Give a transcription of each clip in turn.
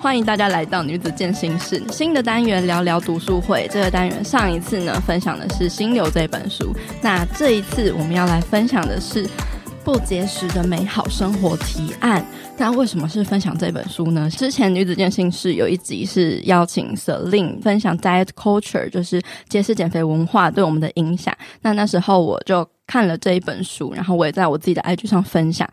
欢迎大家来到女子健心室新的单元聊聊读书会。这个单元上一次呢分享的是《心流》这本书，那这一次我们要来分享的是《不节食的美好生活提案》。那为什么是分享这本书呢？之前女子健心室有一集是邀请 Celine 分享 Diet Culture，就是节食减肥文化对我们的影响。那那时候我就看了这一本书，然后我也在我自己的 IG 上分享，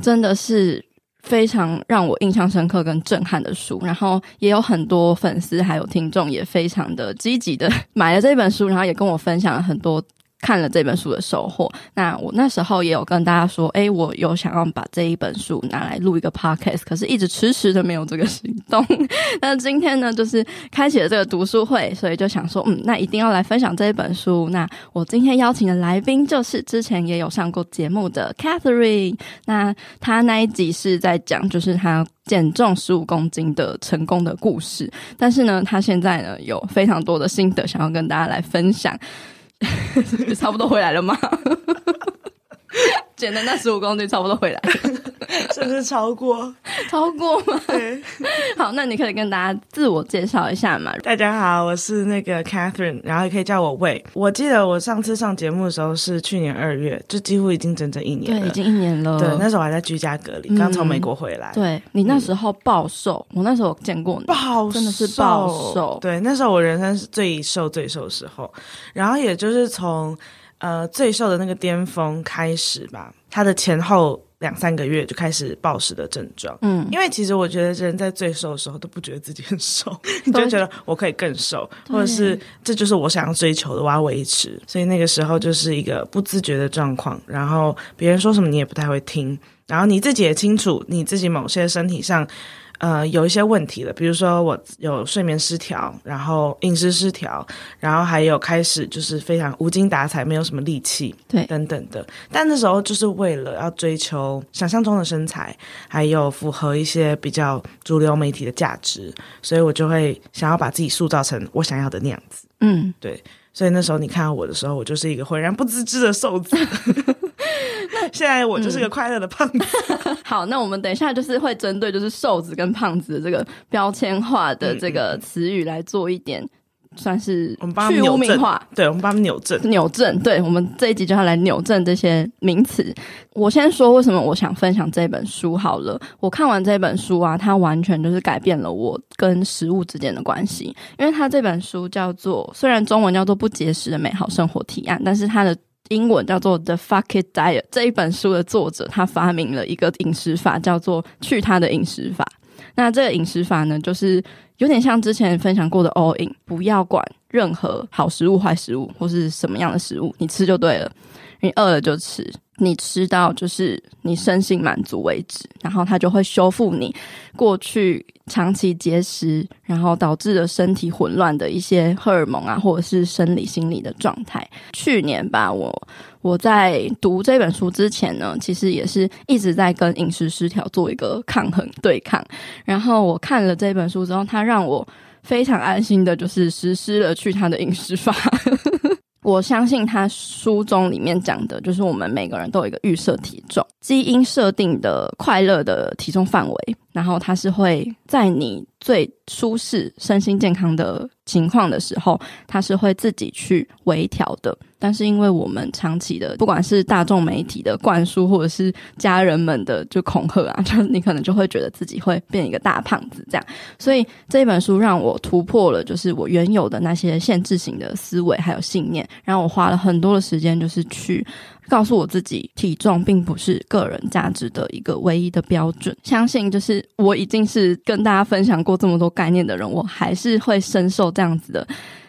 真的是。非常让我印象深刻跟震撼的书，然后也有很多粉丝还有听众也非常的积极的 买了这本书，然后也跟我分享了很多。看了这本书的收获，那我那时候也有跟大家说，哎，我有想要把这一本书拿来录一个 podcast，可是一直迟迟的没有这个行动。那今天呢，就是开启了这个读书会，所以就想说，嗯，那一定要来分享这一本书。那我今天邀请的来宾就是之前也有上过节目的 Catherine，那他那一集是在讲，就是他减重十五公斤的成功的故事，但是呢，他现在呢有非常多的心得想要跟大家来分享。差不多回来了吗？减的那十五公斤差不多回来了，甚至超过？超过吗？对。好，那你可以跟大家自我介绍一下嘛。大家好，我是那个 Catherine，然后也可以叫我魏。我记得我上次上节目的时候是去年二月，就几乎已经整整一年了。对，已经一年了。对，那时候我还在居家隔离，刚从美国回来。嗯、对你那时候暴瘦，嗯、我那时候见过你，暴真的是暴瘦。对，那时候我人生是最瘦最瘦的时候，然后也就是从。呃，最瘦的那个巅峰开始吧，他的前后两三个月就开始暴食的症状。嗯，因为其实我觉得人在最瘦的时候都不觉得自己很瘦，你就觉得我可以更瘦，或者是这就是我想要追求的，我要维持。所以那个时候就是一个不自觉的状况，然后别人说什么你也不太会听，然后你自己也清楚你自己某些身体上。呃，有一些问题了，比如说我有睡眠失调，然后饮食失调，然后还有开始就是非常无精打采，没有什么力气，对，等等的。但那时候就是为了要追求想象中的身材，还有符合一些比较主流媒体的价值，所以我就会想要把自己塑造成我想要的那样子。嗯，对。所以那时候你看到我的时候，我就是一个浑然不自知的瘦子。现在我就是个快乐的胖子。嗯。好，那我们等一下就是会针对就是瘦子跟胖子的这个标签化的这个词语来做一点，算是我们帮去污名化。对，我们帮他们扭正，扭正。对，我们这一集就要来扭正这些名词。我先说为什么我想分享这本书好了。我看完这本书啊，它完全就是改变了我跟食物之间的关系。因为它这本书叫做，虽然中文叫做《不节食的美好生活提案》，但是它的。英文叫做 The Fuck It Diet。这一本书的作者他发明了一个饮食法，叫做“去他的饮食法”。那这个饮食法呢，就是有点像之前分享过的 All In，不要管任何好食物、坏食物或是什么样的食物，你吃就对了。你饿了就吃，你吃到就是你身心满足为止，然后它就会修复你过去长期节食，然后导致的身体混乱的一些荷尔蒙啊，或者是生理心理的状态。去年吧，我我在读这本书之前呢，其实也是一直在跟饮食失调做一个抗衡对抗。然后我看了这本书之后，它让我非常安心的，就是实施了去他的饮食法。我相信他书中里面讲的，就是我们每个人都有一个预设体重，基因设定的快乐的体重范围，然后它是会在你最舒适、身心健康的情况的时候，它是会自己去微调的。但是因为我们长期的，不管是大众媒体的灌输，或者是家人们的就恐吓啊，就你可能就会觉得自己会变一个大胖子这样。所以这本书让我突破了，就是我原有的那些限制型的思维还有信念。然后我花了很多的时间，就是去告诉我自己，体重并不是个人价值的一个唯一的标准。相信就是我已经是跟大家分享过这么多概念的人，我还是会深受这样子的。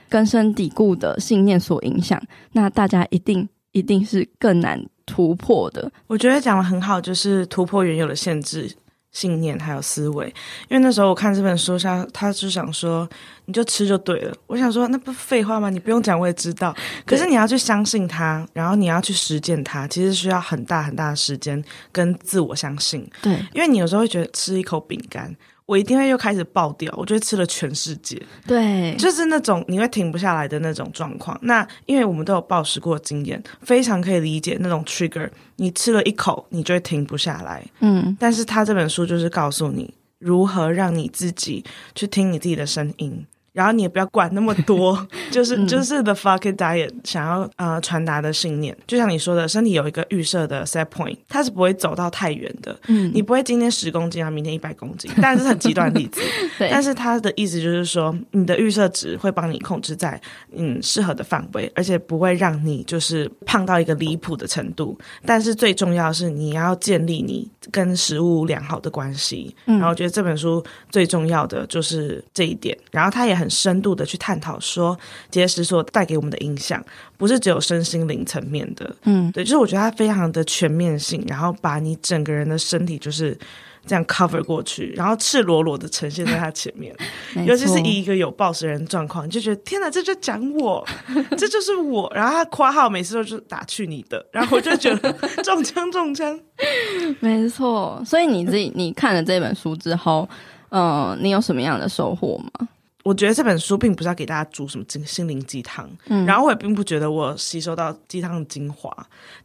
根深蒂固的信念所影响，那大家一定一定是更难突破的。我觉得讲的很好，就是突破原有的限制信念还有思维。因为那时候我看这本书他，他就想说，你就吃就对了。我想说，那不废话吗？你不用讲，我也知道。可是你要去相信它，然后你要去实践它，其实需要很大很大的时间跟自我相信。对，因为你有时候会觉得吃一口饼干。我一定会又开始爆掉，我就会吃了全世界，对，就是那种你会停不下来的那种状况。那因为我们都有暴食过的经验，非常可以理解那种 trigger。你吃了一口，你就会停不下来。嗯，但是他这本书就是告诉你，如何让你自己去听你自己的声音。然后你也不要管那么多，就是就是 the fuck it diet 想要呃传达的信念，就像你说的，身体有一个预设的 set point，它是不会走到太远的。嗯，你不会今天十公斤啊，明天一百公斤，但是很极端的例子。对，但是他的意思就是说，你的预设值会帮你控制在嗯适合的范围，而且不会让你就是胖到一个离谱的程度。但是最重要的是，你要建立你跟食物良好的关系。嗯，然后我觉得这本书最重要的就是这一点。然后他也很。很深度的去探讨说节食所带给我们的影响，不是只有身心灵层面的，嗯，对，就是我觉得它非常的全面性，然后把你整个人的身体就是这样 cover 过去，然后赤裸裸的呈现在他前面，尤其是以一个有暴食人状况，你就觉得天哪，这就讲我，这就是我，然后他括号每次都是打去你的，然后我就觉得中枪中枪，没错，所以你自己你看了这本书之后，嗯、呃，你有什么样的收获吗？我觉得这本书并不是要给大家煮什么心心灵鸡汤，嗯，然后我也并不觉得我吸收到鸡汤的精华，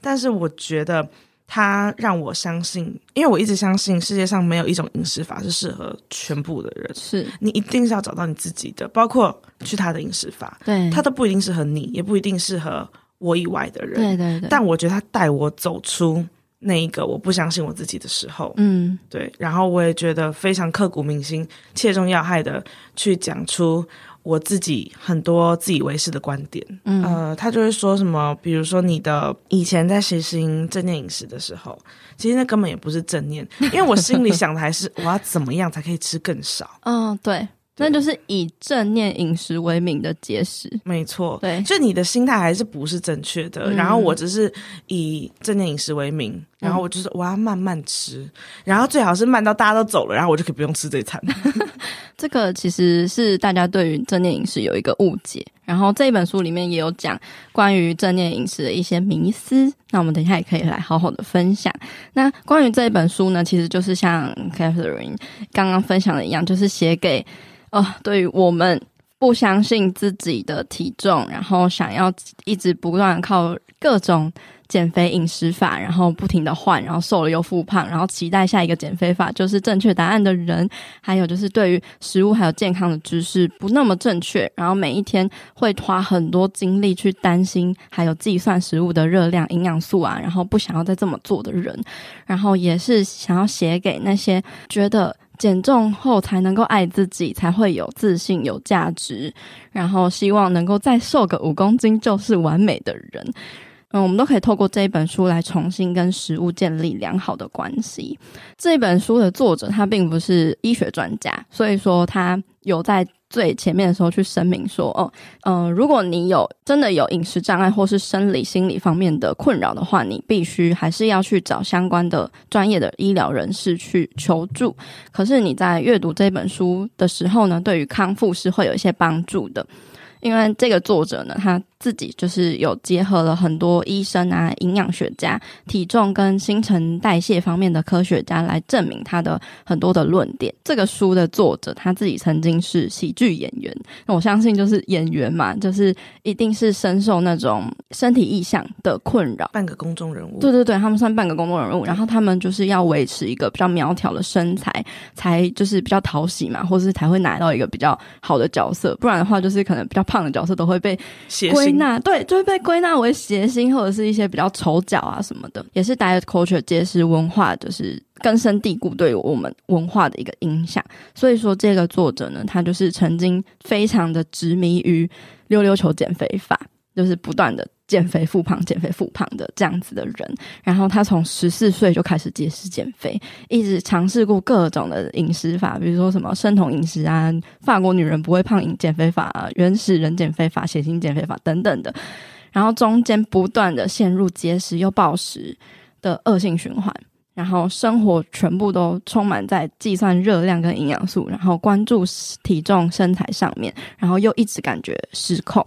但是我觉得它让我相信，因为我一直相信世界上没有一种饮食法是适合全部的人，是。你一定是要找到你自己的，包括去他的饮食法，对，他都不一定适合你，也不一定适合我以外的人，对对对，但我觉得他带我走出。那一个我不相信我自己的时候，嗯，对，然后我也觉得非常刻骨铭心、切中要害的去讲出我自己很多自以为是的观点，嗯，呃，他就会说什么，比如说你的以前在实行正念饮食的时候，其实那根本也不是正念，因为我心里想的还是 我要怎么样才可以吃更少，嗯，对。那就是以正念饮食为名的节食，没错，对，就你的心态还是不是正确的。嗯、然后我只是以正念饮食为名，嗯、然后我就是我要慢慢吃，然后最好是慢到大家都走了，然后我就可以不用吃这餐。这个其实是大家对于正念饮食有一个误解。然后这一本书里面也有讲关于正念饮食的一些迷思，那我们等一下也可以来好好的分享。那关于这一本书呢，其实就是像 Catherine 刚刚分享的一样，就是写给。哦，对于我们不相信自己的体重，然后想要一直不断靠各种减肥饮食法，然后不停的换，然后瘦了又复胖，然后期待下一个减肥法就是正确答案的人，还有就是对于食物还有健康的知识不那么正确，然后每一天会花很多精力去担心，还有计算食物的热量、营养素啊，然后不想要再这么做的人，然后也是想要写给那些觉得。减重后才能够爱自己，才会有自信、有价值，然后希望能够再瘦个五公斤就是完美的人。嗯，我们都可以透过这一本书来重新跟食物建立良好的关系。这本书的作者他并不是医学专家，所以说他有在最前面的时候去声明说，哦，嗯、如果你有真的有饮食障碍或是生理心理方面的困扰的话，你必须还是要去找相关的专业的医疗人士去求助。可是你在阅读这本书的时候呢，对于康复是会有一些帮助的。因为这个作者呢，他自己就是有结合了很多医生啊、营养学家、体重跟新陈代谢方面的科学家来证明他的很多的论点。这个书的作者他自己曾经是喜剧演员，那我相信就是演员嘛，就是一定是深受那种身体意向的困扰。半个公众人物，对对对，他们算半个公众人物，然后他们就是要维持一个比较苗条的身材，才就是比较讨喜嘛，或是才会拿到一个比较好的角色，不然的话就是可能比较。胖的角色都会被归纳，对，就会被归纳为谐星或者是一些比较丑角啊什么的，也是 diet culture 解释文化就是根深蒂固对我们文化的一个影响。所以说，这个作者呢，他就是曾经非常的执迷于溜溜球减肥法，就是不断的。减肥复胖，减肥复胖的这样子的人，然后他从十四岁就开始节食减肥，一直尝试过各种的饮食法，比如说什么生酮饮食啊、法国女人不会胖饮减肥法、原始人减肥法、血型减肥法等等的，然后中间不断的陷入节食又暴食的恶性循环，然后生活全部都充满在计算热量跟营养素，然后关注体重身材上面，然后又一直感觉失控。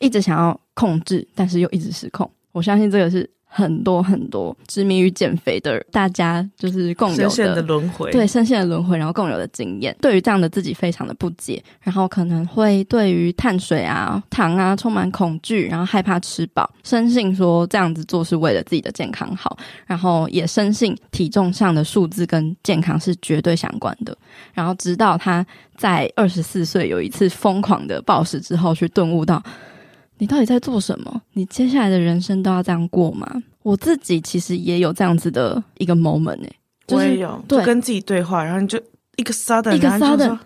一直想要控制，但是又一直失控。我相信这个是很多很多执迷于减肥的大家，就是共有的轮回，对深陷的轮回，然后共有的经验，对于这样的自己非常的不解，然后可能会对于碳水啊、糖啊充满恐惧，然后害怕吃饱，深信说这样子做是为了自己的健康好，然后也深信体重上的数字跟健康是绝对相关的，然后直到他在二十四岁有一次疯狂的暴食之后，去顿悟到。你到底在做什么？你接下来的人生都要这样过吗？我自己其实也有这样子的一个 moment 哎、欸，就是、我也有，就跟自己对话，然后你就一个 sudden，一个 sudden，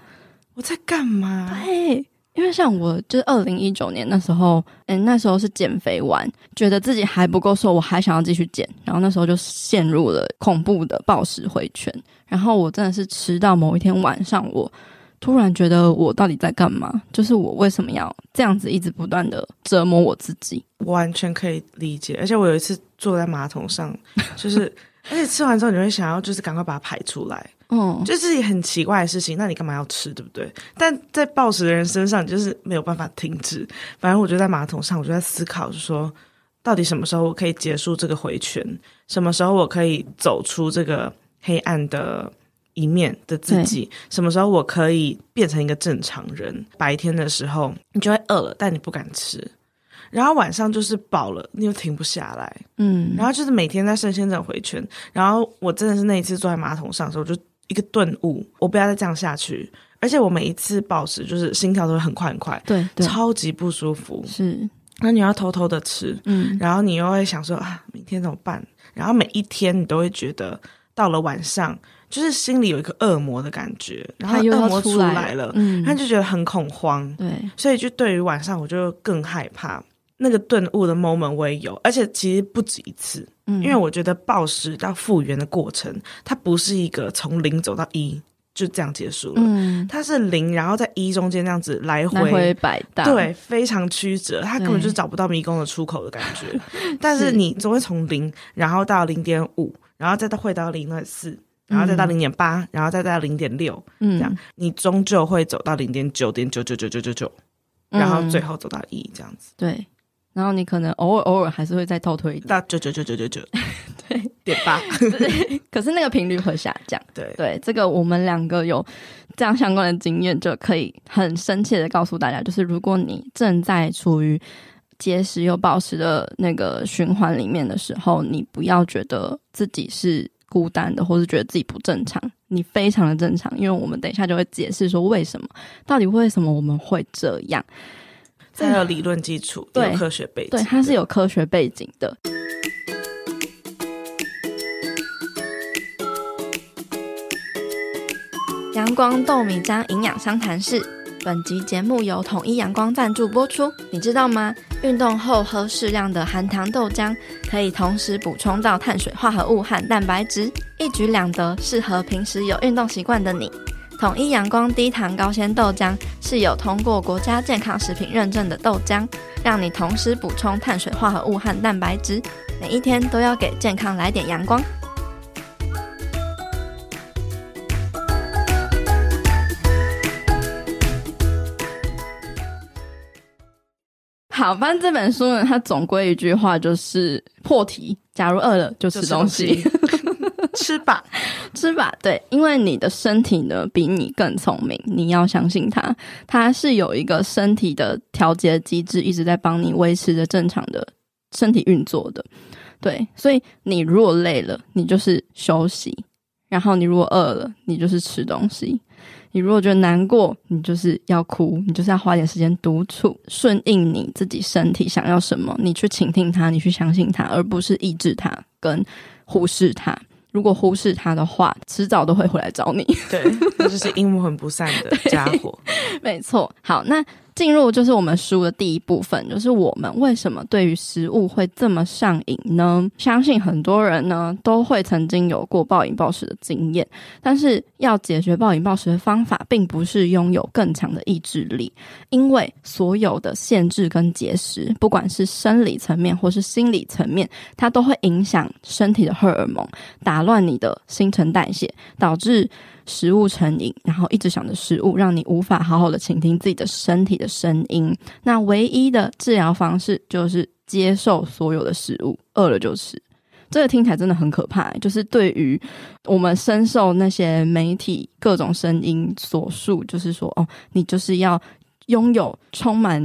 我在干嘛？对，因为像我就是二零一九年那时候，嗯，那时候是减肥完，觉得自己还不够瘦，我还想要继续减，然后那时候就陷入了恐怖的暴食回圈，然后我真的是吃到某一天晚上我。突然觉得我到底在干嘛？就是我为什么要这样子一直不断的折磨我自己？完全可以理解。而且我有一次坐在马桶上，就是而且吃完之后你会想要就是赶快把它排出来，嗯，就是也很奇怪的事情。那你干嘛要吃，对不对？但在暴食的人身上，你就是没有办法停止。反正我就在马桶上，我就在思考，就说到底什么时候我可以结束这个回圈？什么时候我可以走出这个黑暗的？一面的自己，什么时候我可以变成一个正常人？白天的时候你就会饿了，但你不敢吃，然后晚上就是饱了，你又停不下来，嗯，然后就是每天在深陷这种回圈。然后我真的是那一次坐在马桶上的时候，就一个顿悟，我不要再这样下去。而且我每一次暴食，就是心跳都会很快很快，对，对，超级不舒服。是，那你要偷偷的吃，嗯，然后你又会想说啊，明天怎么办？然后每一天你都会觉得到了晚上。就是心里有一个恶魔的感觉，然后恶魔出来了，嗯，他就觉得很恐慌，对，所以就对于晚上我就更害怕。那个顿悟的 moment 我也有，而且其实不止一次，嗯，因为我觉得暴食到复原的过程，它不是一个从零走到一就这样结束了，嗯，它是零，然后在一中间这样子来回来回摆荡，对，非常曲折，它根本就找不到迷宫的出口的感觉。但是。你总会从零，然后到零点五，然后再到会到零点四。然后再到零点八，然后再到零点六，这样你终究会走到零点九点九九九九九九，然后最后走到一这样子。对，然后你可能偶尔偶尔还是会再倒退一点到九九九九九九，对点八。对，可是那个频率会下降。对对，这个我们两个有这样相关的经验，就可以很深切的告诉大家，就是如果你正在处于节食又暴食的那个循环里面的时候，你不要觉得自己是。孤单的，或是觉得自己不正常，你非常的正常，因为我们等一下就会解释说为什么，到底为什么我们会这样，才有理论基础，对，有科学背景，对，它是有科学背景的。阳光豆米浆营养商谈室。本集节目由统一阳光赞助播出。你知道吗？运动后喝适量的含糖豆浆，可以同时补充到碳水化合物和蛋白质，一举两得，适合平时有运动习惯的你。统一阳光低糖高纤豆浆是有通过国家健康食品认证的豆浆，让你同时补充碳水化合物和蛋白质，每一天都要给健康来点阳光。好，反正这本书呢，它总归一句话就是破题：假如饿了就吃东西，吃吧，吃吧。对，因为你的身体呢比你更聪明，你要相信它，它是有一个身体的调节机制，一直在帮你维持着正常的身体运作的。对，所以你如果累了，你就是休息；然后你如果饿了，你就是吃东西。你如果觉得难过，你就是要哭，你就是要花点时间独处，顺应你自己身体想要什么，你去倾听它，你去相信它，而不是抑制它跟忽视它。如果忽视它的话，迟早都会回来找你。对，那就是阴魂不散的家伙。没错。好，那。进入就是我们书的第一部分，就是我们为什么对于食物会这么上瘾呢？相信很多人呢都会曾经有过暴饮暴食的经验，但是要解决暴饮暴食的方法，并不是拥有更强的意志力，因为所有的限制跟节食，不管是生理层面或是心理层面，它都会影响身体的荷尔蒙，打乱你的新陈代谢，导致。食物成瘾，然后一直想着食物，让你无法好好的倾听自己的身体的声音。那唯一的治疗方式就是接受所有的食物，饿了就吃。这个听起来真的很可怕，就是对于我们深受那些媒体各种声音所述，就是说，哦，你就是要拥有充满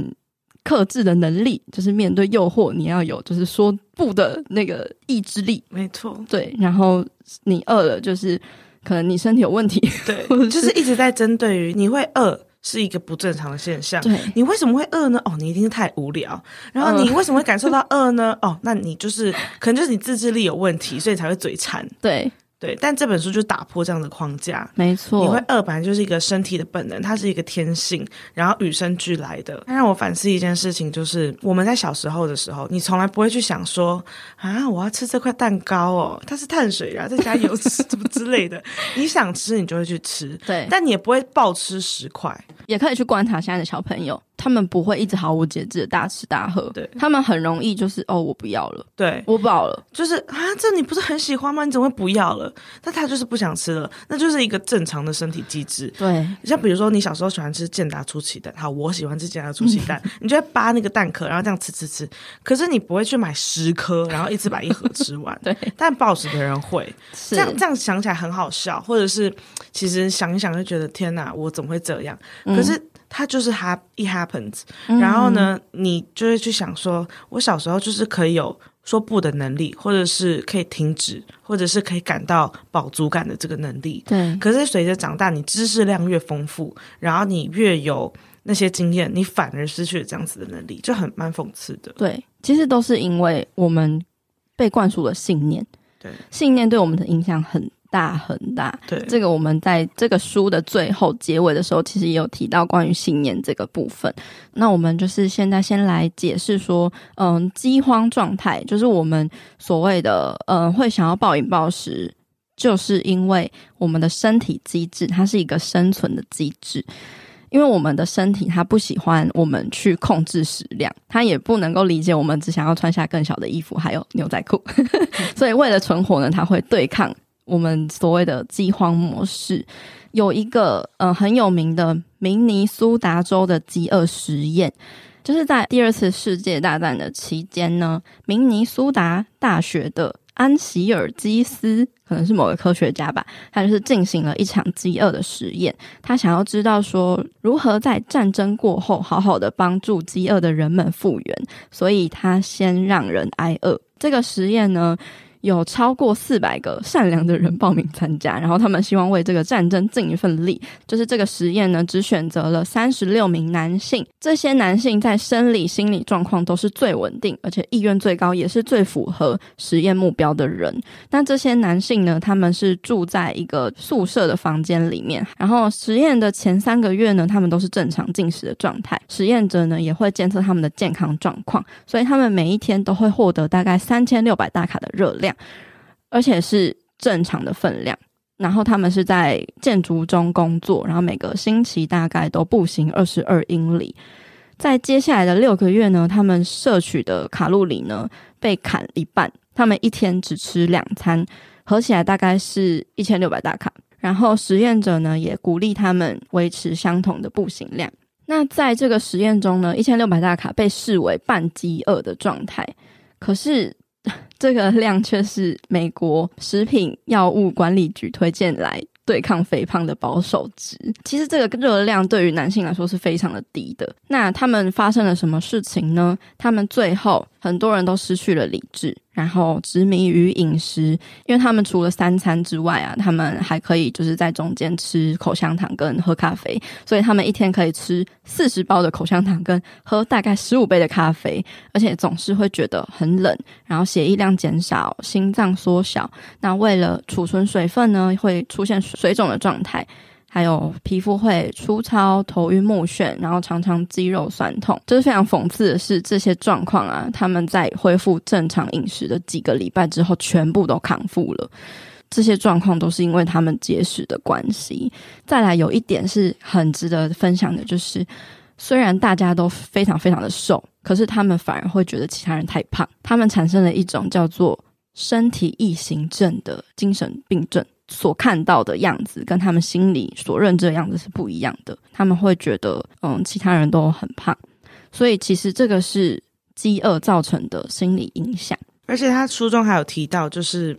克制的能力，就是面对诱惑，你要有就是说不的那个意志力。没错，对。然后你饿了，就是可能你身体有问题，对，就是一直在针对于你会饿。是一个不正常的现象。对，你为什么会饿呢？哦，你一定是太无聊。然后你为什么会感受到饿呢？哦，那你就是可能就是你自制力有问题，所以才会嘴馋。对。对，但这本书就打破这样的框架，没错。你会饿本来就是一个身体的本能，它是一个天性，然后与生俱来的。它让我反思一件事情，就是我们在小时候的时候，你从来不会去想说啊，我要吃这块蛋糕哦，它是碳水啊，再加油脂什么之类的。你想吃，你就会去吃，对。但你也不会暴吃十块。也可以去观察现在的小朋友。他们不会一直毫无节制的大吃大喝，对，他们很容易就是哦，我不要了，对，我饱了，就是啊，这你不是很喜欢吗？你怎么会不要了？那他就是不想吃了，那就是一个正常的身体机制。对，像比如说你小时候喜欢吃健达出奇蛋，好，我喜欢吃健达出奇蛋，你就会扒那个蛋壳，然后这样吃吃吃。可是你不会去买十颗，然后一次把一盒吃完。对，但暴食的人会，这样这样想起来很好笑，或者是其实想一想就觉得天哪，我怎么会这样？可是。它就是 ha it happens，然后呢，嗯、你就会去想说，我小时候就是可以有说不的能力，或者是可以停止，或者是可以感到饱足感的这个能力。对。可是随着长大，你知识量越丰富，然后你越有那些经验，你反而失去了这样子的能力，就很蛮讽刺的。对，其实都是因为我们被灌输了信念，对，信念对我们的影响很。大很大，对，这个我们在这个书的最后结尾的时候，其实也有提到关于信念这个部分。那我们就是现在先来解释说，嗯，饥荒状态就是我们所谓的，嗯，会想要暴饮暴食，就是因为我们的身体机制，它是一个生存的机制。因为我们的身体它不喜欢我们去控制食量，它也不能够理解我们只想要穿下更小的衣服，还有牛仔裤，所以为了存活呢，它会对抗。我们所谓的饥荒模式，有一个呃很有名的明尼苏达州的饥饿实验，就是在第二次世界大战的期间呢，明尼苏达大学的安席尔基斯可能是某个科学家吧，他就是进行了一场饥饿的实验，他想要知道说如何在战争过后好好的帮助饥饿的人们复原，所以他先让人挨饿。这个实验呢，有超过四百个善良的人报名参加，然后他们希望为这个战争尽一份力。就是这个实验呢，只选择了三十六名男性，这些男性在生理、心理状况都是最稳定，而且意愿最高，也是最符合实验目标的人。那这些男性呢，他们是住在一个宿舍的房间里面，然后实验的前三个月呢，他们都是正常进食的状态。实验者呢，也会监测他们的健康状况，所以他们每一天都会获得大概三千六百大卡的热量而且是正常的分量，然后他们是在建筑中工作，然后每个星期大概都步行二十二英里。在接下来的六个月呢，他们摄取的卡路里呢被砍一半，他们一天只吃两餐，合起来大概是一千六百大卡。然后实验者呢也鼓励他们维持相同的步行量。那在这个实验中呢，一千六百大卡被视为半饥饿的状态，可是。这个量却是美国食品药物管理局推荐来对抗肥胖的保守值。其实这个热量对于男性来说是非常的低的。那他们发生了什么事情呢？他们最后很多人都失去了理智。然后执迷于饮食，因为他们除了三餐之外啊，他们还可以就是在中间吃口香糖跟喝咖啡，所以他们一天可以吃四十包的口香糖跟喝大概十五杯的咖啡，而且总是会觉得很冷，然后血液量减少，心脏缩小。那为了储存水分呢，会出现水肿的状态。还有皮肤会粗糙、头晕目眩，然后常常肌肉酸痛。就是非常讽刺的是，这些状况啊，他们在恢复正常饮食的几个礼拜之后，全部都康复了。这些状况都是因为他们节食的关系。再来，有一点是很值得分享的，就是虽然大家都非常非常的瘦，可是他们反而会觉得其他人太胖。他们产生了一种叫做身体异形症的精神病症。所看到的样子跟他们心里所认知的样子是不一样的，他们会觉得，嗯，其他人都很胖，所以其实这个是饥饿造成的心理影响。而且他书中还有提到，就是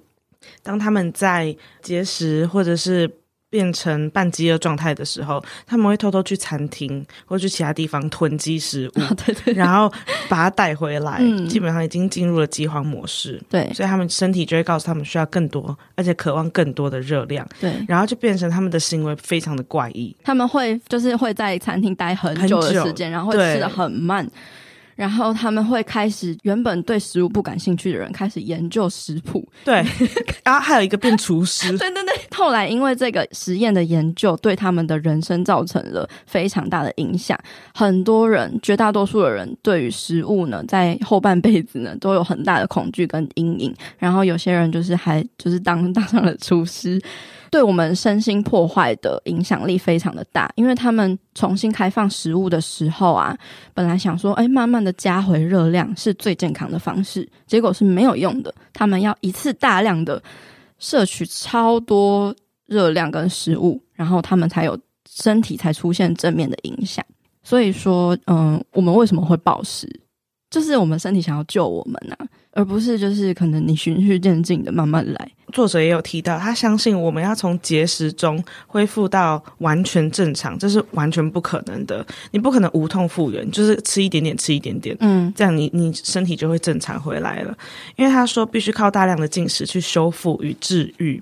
当他们在节食或者是变成半饥饿状态的时候，他们会偷偷去餐厅或去其他地方囤积食物，啊、对对，然后把它带回来，嗯、基本上已经进入了饥荒模式。对，所以他们身体就会告诉他们需要更多，而且渴望更多的热量。对，然后就变成他们的行为非常的怪异。他们会就是会在餐厅待很久的时间，然后会吃的很慢。然后他们会开始，原本对食物不感兴趣的人开始研究食谱，对，然后还有一个变厨师，对对对。后来因为这个实验的研究，对他们的人生造成了非常大的影响。很多人，绝大多数的人，对于食物呢，在后半辈子呢，都有很大的恐惧跟阴影。然后有些人就是还就是当 当上了厨师。对我们身心破坏的影响力非常的大，因为他们重新开放食物的时候啊，本来想说，哎，慢慢的加回热量是最健康的方式，结果是没有用的。他们要一次大量的摄取超多热量跟食物，然后他们才有身体才出现正面的影响。所以说，嗯，我们为什么会暴食？就是我们身体想要救我们啊。而不是就是可能你循序渐进的慢慢来。作者也有提到，他相信我们要从节食中恢复到完全正常，这是完全不可能的。你不可能无痛复原，就是吃一点点，吃一点点，嗯，这样你你身体就会正常回来了。因为他说必须靠大量的进食去修复与治愈。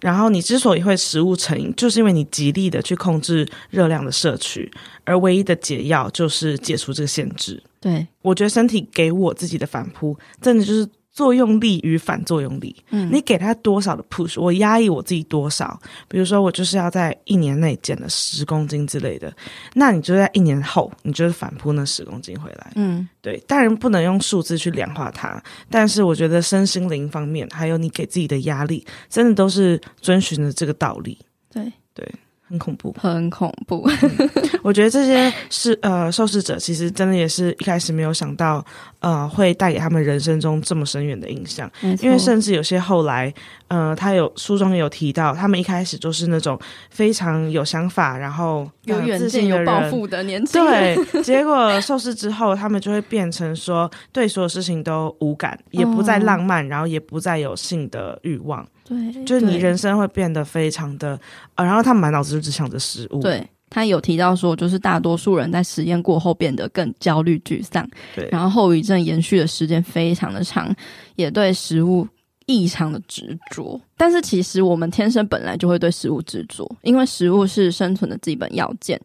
然后你之所以会食物成瘾，就是因为你极力的去控制热量的摄取，而唯一的解药就是解除这个限制。对，我觉得身体给我自己的反扑，真的就是作用力与反作用力。嗯，你给他多少的 push，我压抑我自己多少。比如说，我就是要在一年内减了十公斤之类的，那你就在一年后，你就是反扑那十公斤回来。嗯，对，当然不能用数字去量化它，但是我觉得身心灵方面，还有你给自己的压力，真的都是遵循着这个道理。对对。很恐怖，很恐怖。嗯、我觉得这些是呃受试者，其实真的也是一开始没有想到，呃，会带给他们人生中这么深远的影响。因为甚至有些后来，呃，他有书中有提到，他们一开始就是那种非常有想法，然后有远见、有抱负的年轻人。对，结果受试之后，他们就会变成说，对所有事情都无感，也不再浪漫，哦、然后也不再有性的欲望。对，就是你人生会变得非常的，呃，然后他满脑子就只想着食物。对，他有提到说，就是大多数人在实验过后变得更焦虑、沮丧，对，然后后遗症延续的时间非常的长，也对食物异常的执着。但是其实我们天生本来就会对食物执着，因为食物是生存的基本要件，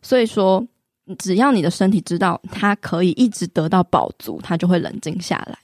所以说只要你的身体知道它可以一直得到饱足，它就会冷静下来。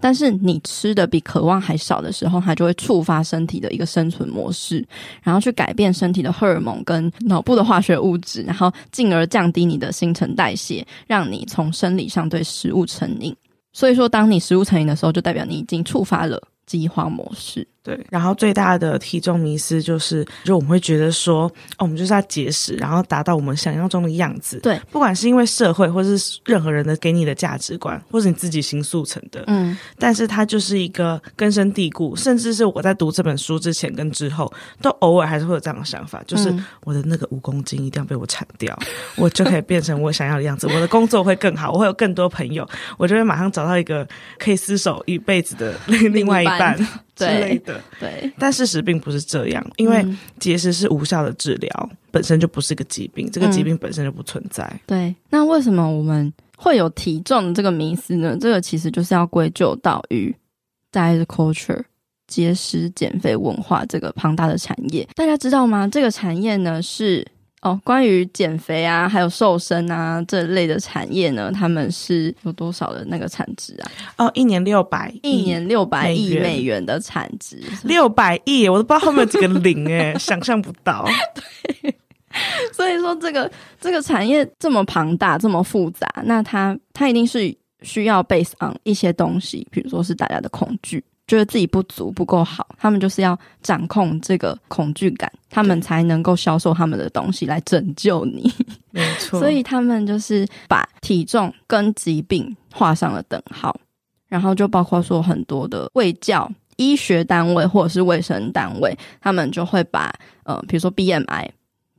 但是你吃的比渴望还少的时候，它就会触发身体的一个生存模式，然后去改变身体的荷尔蒙跟脑部的化学物质，然后进而降低你的新陈代谢，让你从生理上对食物成瘾。所以说，当你食物成瘾的时候，就代表你已经触发了饥荒模式。对，然后最大的体重迷思就是，就我们会觉得说，哦，我们就是要节食，然后达到我们想象中的样子。对，不管是因为社会，或是任何人的给你的价值观，或是你自己新塑成的。嗯，但是它就是一个根深蒂固，甚至是我在读这本书之前跟之后，都偶尔还是会有这样的想法，就是我的那个五公斤一定要被我铲掉，嗯、我就可以变成我想要的样子，我的工作会更好，我会有更多朋友，我就会马上找到一个可以厮守一辈子的另外一半。之类的，对，但事实并不是这样，因为节食是无效的治疗，嗯、本身就不是个疾病，这个疾病本身就不存在。嗯、对，那为什么我们会有体重的这个迷思呢？这个其实就是要归咎到于 diet culture 节食减肥文化这个庞大的产业。大家知道吗？这个产业呢是。哦，关于减肥啊，还有瘦身啊这类的产业呢，他们是有多少的那个产值啊？哦，一年六百，一年六百亿美元的产值，六百亿，我都不知道后面有几个零诶，想象不到。对，所以说这个这个产业这么庞大，这么复杂，那它它一定是需要 base on 一些东西，比如说是大家的恐惧。觉得自己不足不够好，他们就是要掌控这个恐惧感，他们才能够销售他们的东西来拯救你。没错，所以他们就是把体重跟疾病画上了等号，然后就包括说很多的卫教医学单位或者是卫生单位，他们就会把呃，比如说 BMI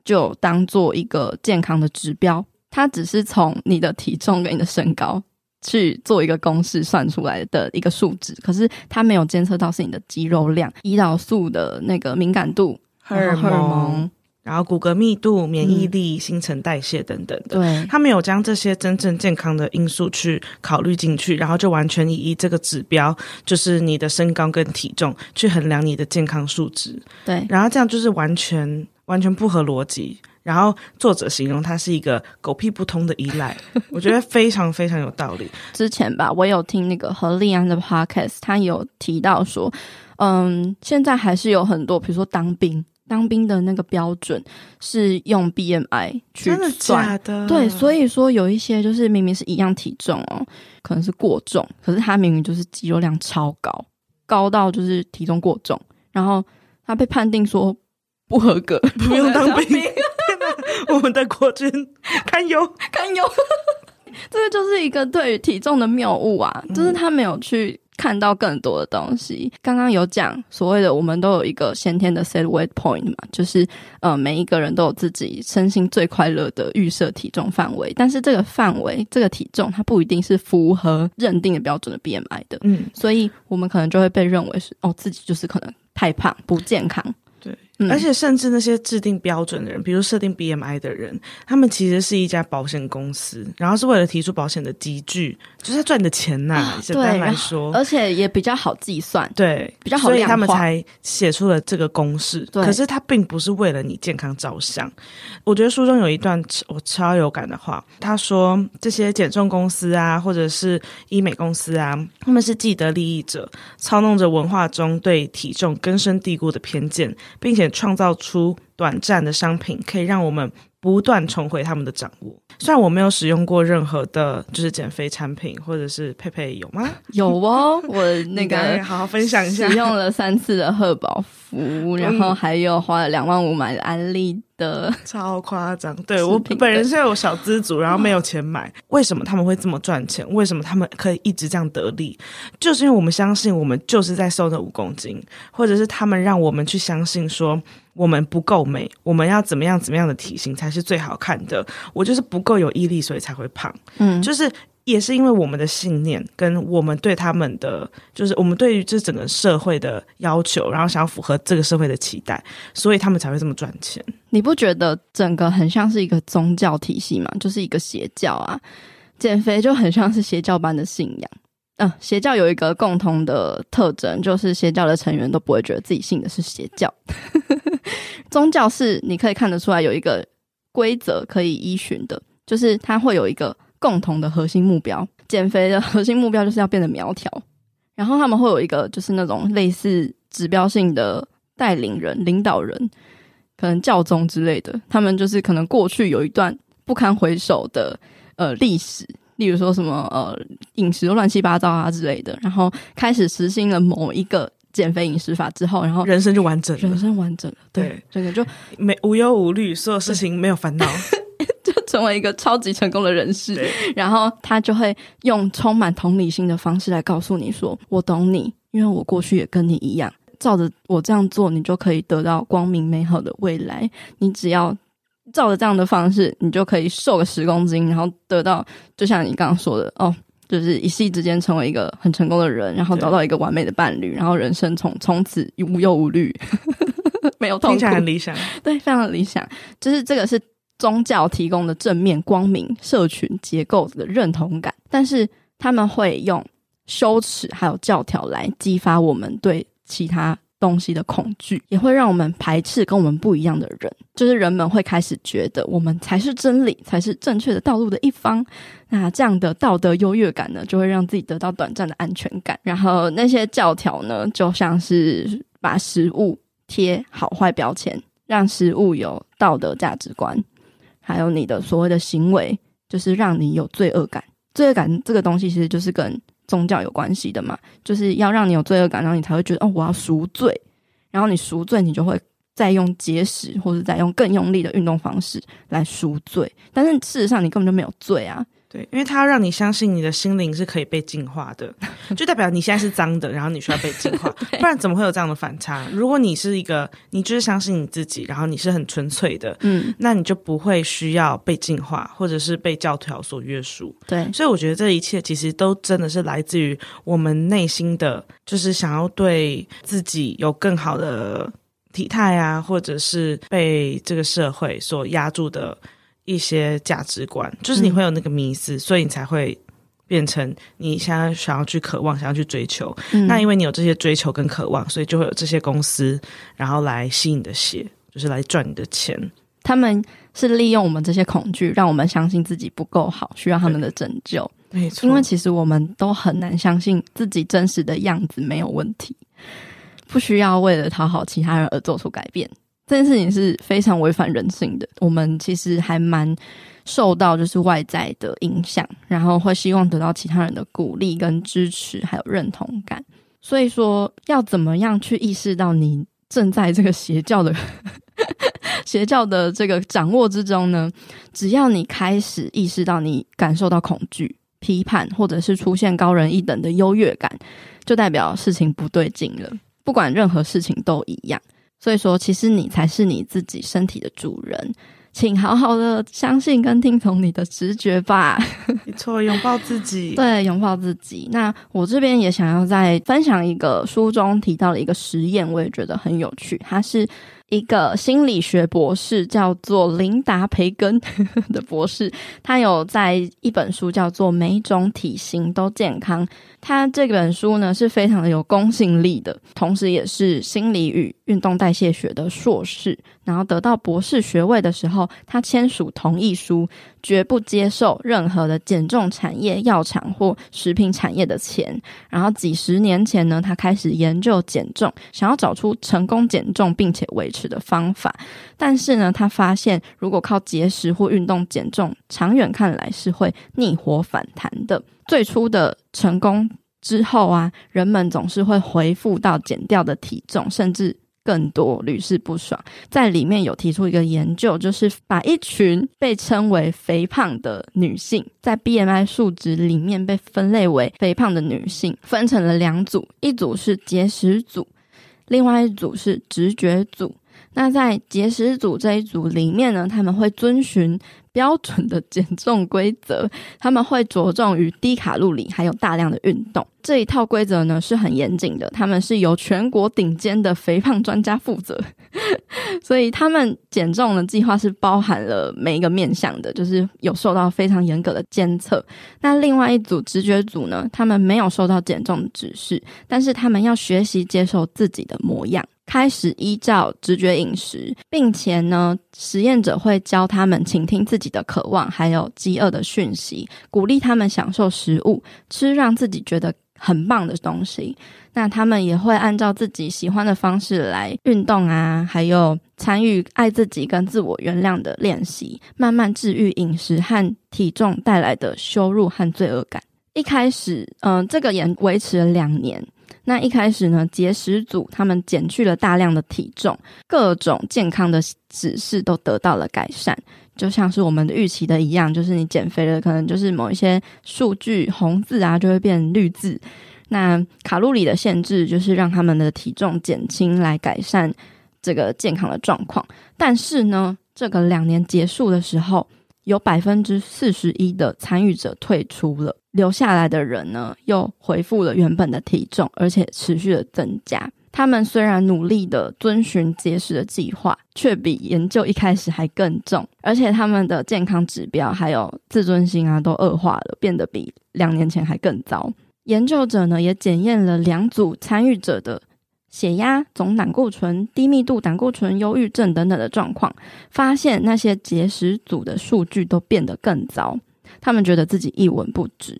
就当做一个健康的指标，它只是从你的体重跟你的身高。去做一个公式算出来的一个数值，可是它没有监测到是你的肌肉量、胰岛素的那个敏感度、荷尔蒙。然后骨骼密度、免疫力、嗯、新陈代谢等等的，对，他没有将这些真正健康的因素去考虑进去，然后就完全以这个指标，就是你的身高跟体重去衡量你的健康数值，对，然后这样就是完全完全不合逻辑。然后作者形容他是一个狗屁不通的依赖，我觉得非常非常有道理。之前吧，我有听那个何立安的 podcast，他有提到说，嗯，现在还是有很多，比如说当兵。当兵的那个标准是用 BMI 去算，真的假的？对，所以说有一些就是明明是一样体重哦，可能是过重，可是他明明就是肌肉量超高，高到就是体重过重，然后他被判定说不合格，不用当兵。我们的国军堪忧堪忧，这个就是一个对于体重的谬误啊，就是他没有去。看到更多的东西。刚刚有讲所谓的，我们都有一个先天的 set weight point 嘛，就是呃，每一个人都有自己身心最快乐的预设体重范围。但是这个范围，这个体重，它不一定是符合认定的标准的 BMI 的。嗯，所以我们可能就会被认为是哦，自己就是可能太胖，不健康。而且，甚至那些制定标准的人，比如设定 BMI 的人，他们其实是一家保险公司，然后是为了提出保险的机制，就是赚你的钱呐、啊。简单来说，而且也比较好计算，对，比较好。所以他们才写出了这个公式。对，可是他并不是为了你健康着想。我觉得书中有一段我超有感的话，他说这些减重公司啊，或者是医美公司啊，他们是既得利益者，操弄着文化中对体重根深蒂固的偏见，并且。创造出短暂的商品，可以让我们不断重回他们的掌握。虽然我没有使用过任何的，就是减肥产品，或者是佩佩有吗？有哦，我那个好好分享一下，使用了三次的贺宝芙，然后还有花了两万五买的安利的，超夸张。对，我本人是有小资族，然后没有钱买。为什么他们会这么赚钱？为什么他们可以一直这样得利？就是因为我们相信，我们就是在瘦那五公斤，或者是他们让我们去相信说。我们不够美，我们要怎么样怎么样的体型才是最好看的？我就是不够有毅力，所以才会胖。嗯，就是也是因为我们的信念跟我们对他们的，就是我们对于这整个社会的要求，然后想要符合这个社会的期待，所以他们才会这么赚钱。你不觉得整个很像是一个宗教体系吗？就是一个邪教啊，减肥就很像是邪教般的信仰。嗯，邪教有一个共同的特征，就是邪教的成员都不会觉得自己信的是邪教。宗教是你可以看得出来有一个规则可以依循的，就是它会有一个共同的核心目标。减肥的核心目标就是要变得苗条，然后他们会有一个就是那种类似指标性的带领人、领导人，可能教宗之类的。他们就是可能过去有一段不堪回首的呃历史。例如说什么呃饮食乱七八糟啊之类的，然后开始实行了某一个减肥饮食法之后，然后人生就完整了，人生完整了，对，这个就没无忧无虑，所有事情没有烦恼，就成为一个超级成功的人士。然后他就会用充满同理心的方式来告诉你说：“我懂你，因为我过去也跟你一样，照着我这样做，你就可以得到光明美好的未来。你只要。”照着这样的方式，你就可以瘦个十公斤，然后得到，就像你刚刚说的哦，就是一夕之间成为一个很成功的人，然后找到一个完美的伴侣，然后人生从从此无忧无虑，没有痛苦，听起来很理想，对，非常的理想。就是这个是宗教提供的正面光明社群结构的认同感，但是他们会用羞耻还有教条来激发我们对其他。东西的恐惧也会让我们排斥跟我们不一样的人，就是人们会开始觉得我们才是真理，才是正确的道路的一方。那这样的道德优越感呢，就会让自己得到短暂的安全感。然后那些教条呢，就像是把食物贴好坏标签，让食物有道德价值观，还有你的所谓的行为，就是让你有罪恶感。罪恶感这个东西，其实就是跟宗教有关系的嘛，就是要让你有罪恶感，然后你才会觉得哦，我要赎罪，然后你赎罪，你就会再用节食或者再用更用力的运动方式来赎罪，但是事实上你根本就没有罪啊，对，因为它要让你相信你的心灵是可以被净化的，就代表你现在是脏的，然后你需要被净化，不然怎么会有这样的反差？如果你是一个，你就是相信你自己，然后你是很纯粹的，嗯，那你就不会需要被净化，或者是被教条所约束。对，所以我觉得这一切其实都真的是来自于我们内心的，就是想要对自己有更好的体态啊，或者是被这个社会所压住的。一些价值观，就是你会有那个迷思，嗯、所以你才会变成你现在想要去渴望、想要去追求。嗯、那因为你有这些追求跟渴望，所以就会有这些公司，然后来吸你的血，就是来赚你的钱。他们是利用我们这些恐惧，让我们相信自己不够好，需要他们的拯救。没错，因为其实我们都很难相信自己真实的样子没有问题，不需要为了讨好其他人而做出改变。这件事情是非常违反人性的。我们其实还蛮受到就是外在的影响，然后会希望得到其他人的鼓励跟支持，还有认同感。所以说，要怎么样去意识到你正在这个邪教的 邪教的这个掌握之中呢？只要你开始意识到你感受到恐惧、批判，或者是出现高人一等的优越感，就代表事情不对劲了。不管任何事情都一样。所以说，其实你才是你自己身体的主人，请好好的相信跟听从你的直觉吧。没错，拥抱自己。对，拥抱自己。那我这边也想要再分享一个书中提到的一个实验，我也觉得很有趣。它是一个心理学博士，叫做琳达·培根 的博士，他有在一本书叫做《每种体型都健康》。他这本书呢是非常的有公信力的，同时也是心理与运动代谢学的硕士。然后得到博士学位的时候，他签署同意书，绝不接受任何的减重产业、药厂或食品产业的钱。然后几十年前呢，他开始研究减重，想要找出成功减重并且维持的方法。但是呢，他发现如果靠节食或运动减重，长远看来是会逆火反弹的。最初的成功之后啊，人们总是会恢复到减掉的体重，甚至更多，屡试不爽。在里面有提出一个研究，就是把一群被称为肥胖的女性，在 BMI 数值里面被分类为肥胖的女性，分成了两组，一组是节食组，另外一组是直觉组。那在节食组这一组里面呢，他们会遵循标准的减重规则，他们会着重于低卡路里，还有大量的运动。这一套规则呢是很严谨的，他们是由全国顶尖的肥胖专家负责，所以他们减重的计划是包含了每一个面向的，就是有受到非常严格的监测。那另外一组直觉组呢，他们没有受到减重指示，但是他们要学习接受自己的模样。开始依照直觉饮食，并且呢，实验者会教他们倾听自己的渴望，还有饥饿的讯息，鼓励他们享受食物，吃让自己觉得很棒的东西。那他们也会按照自己喜欢的方式来运动啊，还有参与爱自己跟自我原谅的练习，慢慢治愈饮食和体重带来的羞辱和罪恶感。一开始，嗯、呃，这个也维持了两年。那一开始呢，节食组他们减去了大量的体重，各种健康的指示都得到了改善，就像是我们预期的一样，就是你减肥了，可能就是某一些数据红字啊就会变绿字。那卡路里的限制就是让他们的体重减轻，来改善这个健康的状况。但是呢，这个两年结束的时候，有百分之四十一的参与者退出了。留下来的人呢，又恢复了原本的体重，而且持续的增加。他们虽然努力的遵循节食的计划，却比研究一开始还更重，而且他们的健康指标还有自尊心啊，都恶化了，变得比两年前还更糟。研究者呢，也检验了两组参与者的血压、总胆固醇、低密度胆固醇、忧郁症等等的状况，发现那些节食组的数据都变得更糟。他们觉得自己一文不值。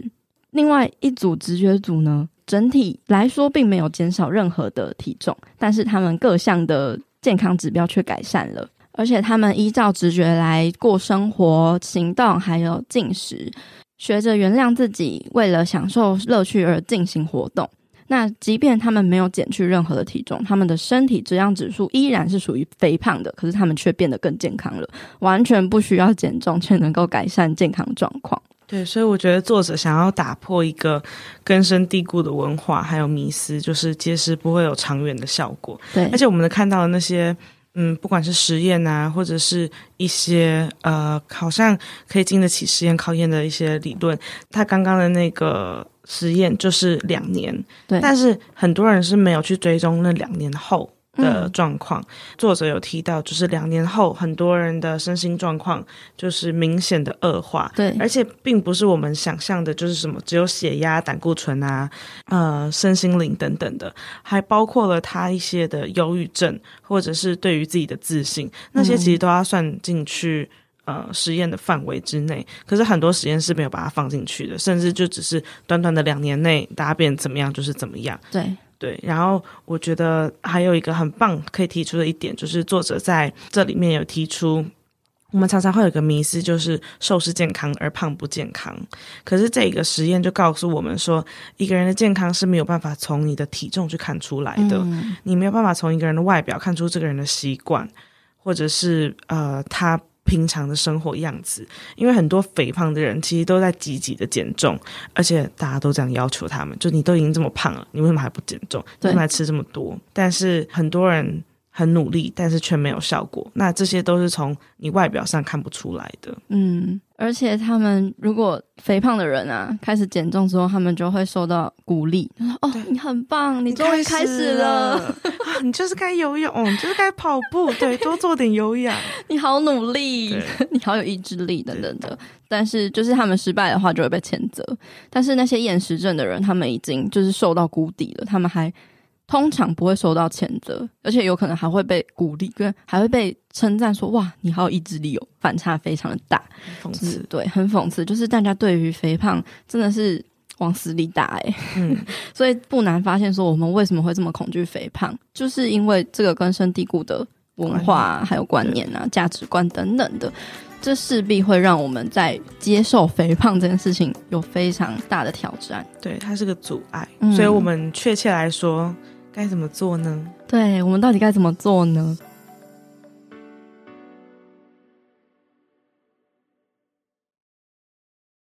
另外一组直觉组呢，整体来说并没有减少任何的体重，但是他们各项的健康指标却改善了，而且他们依照直觉来过生活、行动，还有进食，学着原谅自己，为了享受乐趣而进行活动。那即便他们没有减去任何的体重，他们的身体质量指数依然是属于肥胖的，可是他们却变得更健康了，完全不需要减重，却能够改善健康状况。对，所以我觉得作者想要打破一个根深蒂固的文化还有迷思，就是节食不会有长远的效果。对，而且我们能看到的那些，嗯，不管是实验啊，或者是一些呃，好像可以经得起实验考验的一些理论，他刚刚的那个实验就是两年，对，但是很多人是没有去追踪那两年后。的状况，作者有提到，就是两年后，很多人的身心状况就是明显的恶化，对，而且并不是我们想象的，就是什么只有血压、胆固醇啊，呃，身心灵等等的，还包括了他一些的忧郁症，或者是对于自己的自信，那些其实都要算进去，呃，实验的范围之内。可是很多实验是没有把它放进去的，甚至就只是短短的两年内，大家变怎么样就是怎么样，对。对，然后我觉得还有一个很棒可以提出的一点，就是作者在这里面有提出，我们常常会有一个迷思，就是瘦是健康而胖不健康。可是这个实验就告诉我们说，一个人的健康是没有办法从你的体重去看出来的，嗯、你没有办法从一个人的外表看出这个人的习惯，或者是呃他。平常的生活样子，因为很多肥胖的人其实都在积极的减重，而且大家都这样要求他们，就你都已经这么胖了，你为什么还不减重？为什么还吃这么多？但是很多人很努力，但是却没有效果。那这些都是从你外表上看不出来的。嗯。而且他们如果肥胖的人啊，开始减重之后，他们就会受到鼓励。他说：“哦，你很棒，你终于开始了，始了啊、你就是该游泳，你就是该跑步，对，多做点有氧。你好努力，你好有意志力，等等的。但是，就是他们失败的话，就会被谴责。但是那些厌食症的人，他们已经就是受到谷底了，他们还。”通常不会受到谴责，而且有可能还会被鼓励，跟还会被称赞说：“哇，你好有意志力哦！”反差非常的大，讽刺，对，很讽刺。就是大家对于肥胖真的是往死里打哎，嗯，所以不难发现说我们为什么会这么恐惧肥胖，就是因为这个根深蒂固的文化还有观念啊、价值观等等的，这势必会让我们在接受肥胖这件事情有非常大的挑战。对，它是个阻碍，嗯，所以我们确切来说。该怎么做呢？对，我们到底该怎么做呢？